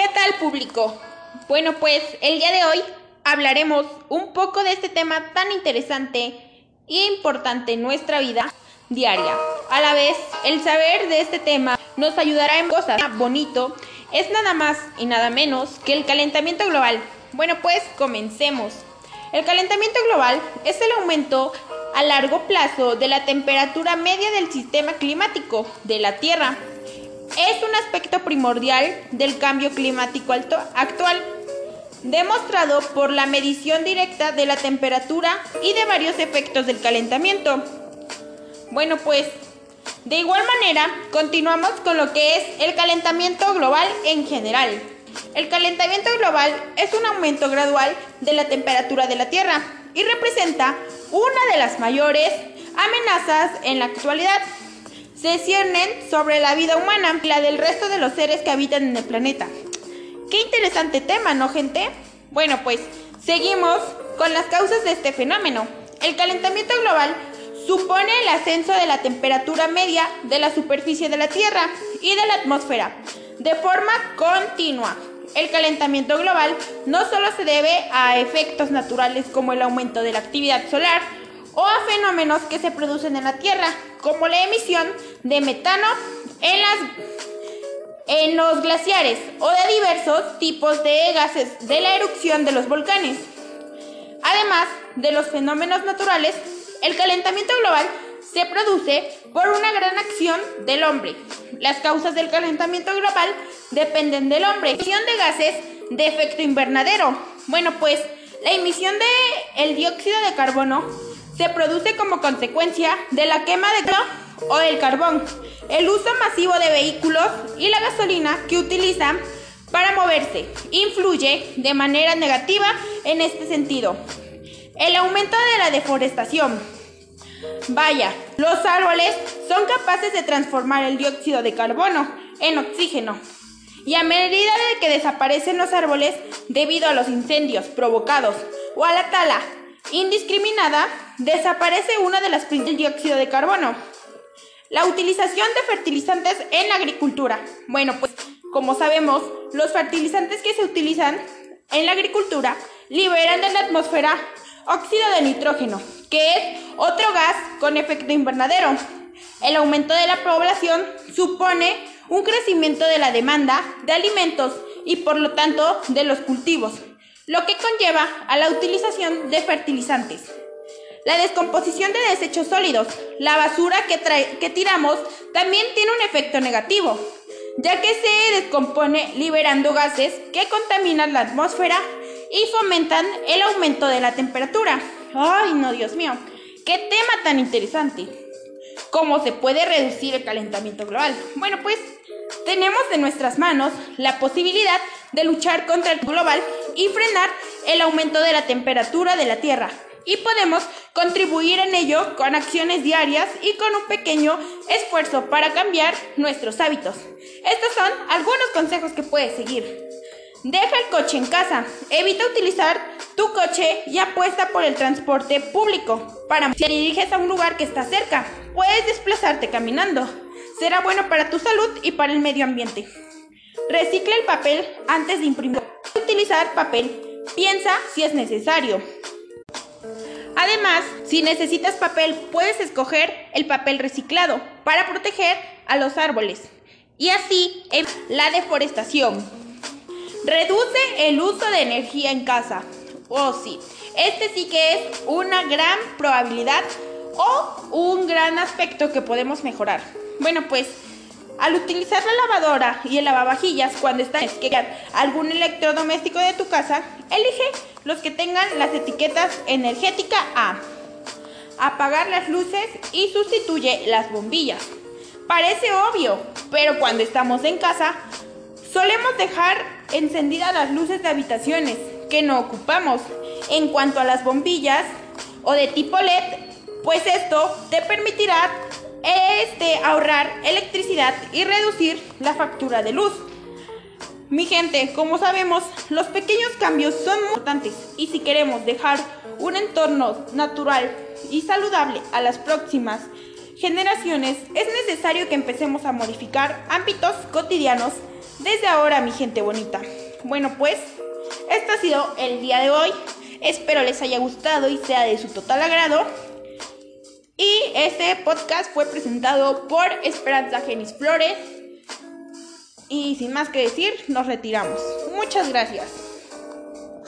¿Qué tal público? Bueno, pues el día de hoy hablaremos un poco de este tema tan interesante e importante en nuestra vida diaria. A la vez, el saber de este tema nos ayudará en cosas bonito. Es nada más y nada menos que el calentamiento global. Bueno, pues comencemos. El calentamiento global es el aumento a largo plazo de la temperatura media del sistema climático de la Tierra es un aspecto primordial del cambio climático actual, demostrado por la medición directa de la temperatura y de varios efectos del calentamiento. Bueno, pues, de igual manera, continuamos con lo que es el calentamiento global en general. El calentamiento global es un aumento gradual de la temperatura de la Tierra y representa una de las mayores amenazas en la actualidad se ciernen sobre la vida humana y la del resto de los seres que habitan en el planeta. Qué interesante tema, ¿no, gente? Bueno, pues seguimos con las causas de este fenómeno. El calentamiento global supone el ascenso de la temperatura media de la superficie de la Tierra y de la atmósfera de forma continua. El calentamiento global no solo se debe a efectos naturales como el aumento de la actividad solar, o a fenómenos que se producen en la Tierra, como la emisión de metano en, las, en los glaciares o de diversos tipos de gases de la erupción de los volcanes. Además de los fenómenos naturales, el calentamiento global se produce por una gran acción del hombre. Las causas del calentamiento global dependen del hombre. Emisión de gases de efecto invernadero. Bueno, pues la emisión de el dióxido de carbono se produce como consecuencia de la quema de o del carbón, el uso masivo de vehículos y la gasolina que utilizan para moverse influye de manera negativa en este sentido. El aumento de la deforestación. Vaya, los árboles son capaces de transformar el dióxido de carbono en oxígeno. Y a medida de que desaparecen los árboles debido a los incendios provocados o a la tala indiscriminada, desaparece una de las del dióxido de carbono. La utilización de fertilizantes en la agricultura. Bueno, pues como sabemos, los fertilizantes que se utilizan en la agricultura liberan de la atmósfera óxido de nitrógeno, que es otro gas con efecto invernadero. El aumento de la población supone un crecimiento de la demanda de alimentos y por lo tanto de los cultivos, lo que conlleva a la utilización de fertilizantes. La descomposición de desechos sólidos, la basura que, que tiramos, también tiene un efecto negativo, ya que se descompone liberando gases que contaminan la atmósfera y fomentan el aumento de la temperatura. Ay, no, Dios mío, qué tema tan interesante. ¿Cómo se puede reducir el calentamiento global? Bueno, pues tenemos en nuestras manos la posibilidad de luchar contra el global y frenar el aumento de la temperatura de la Tierra. Y podemos contribuir en ello con acciones diarias y con un pequeño esfuerzo para cambiar nuestros hábitos. Estos son algunos consejos que puedes seguir. Deja el coche en casa. Evita utilizar tu coche y apuesta por el transporte público. Para si te diriges a un lugar que está cerca, puedes desplazarte caminando. Será bueno para tu salud y para el medio ambiente. Recicla el papel antes de imprimir. Utilizar papel. Piensa si es necesario. Además, si necesitas papel, puedes escoger el papel reciclado para proteger a los árboles y así la deforestación. Reduce el uso de energía en casa. Oh, sí, este sí que es una gran probabilidad o un gran aspecto que podemos mejorar. Bueno, pues al utilizar la lavadora y el lavavajillas cuando estás en algún electrodoméstico de tu casa, elige los que tengan las etiquetas energética A. Apagar las luces y sustituye las bombillas. Parece obvio, pero cuando estamos en casa, solemos dejar encendidas las luces de habitaciones que no ocupamos. En cuanto a las bombillas o de tipo LED, pues esto te permitirá este, ahorrar electricidad y reducir la factura de luz. Mi gente, como sabemos, los pequeños cambios son muy importantes y si queremos dejar un entorno natural y saludable a las próximas generaciones, es necesario que empecemos a modificar ámbitos cotidianos desde ahora, mi gente bonita. Bueno, pues, esto ha sido el día de hoy. Espero les haya gustado y sea de su total agrado. Y este podcast fue presentado por Esperanza Genis Flores. Y sin más que decir, nos retiramos. Muchas gracias.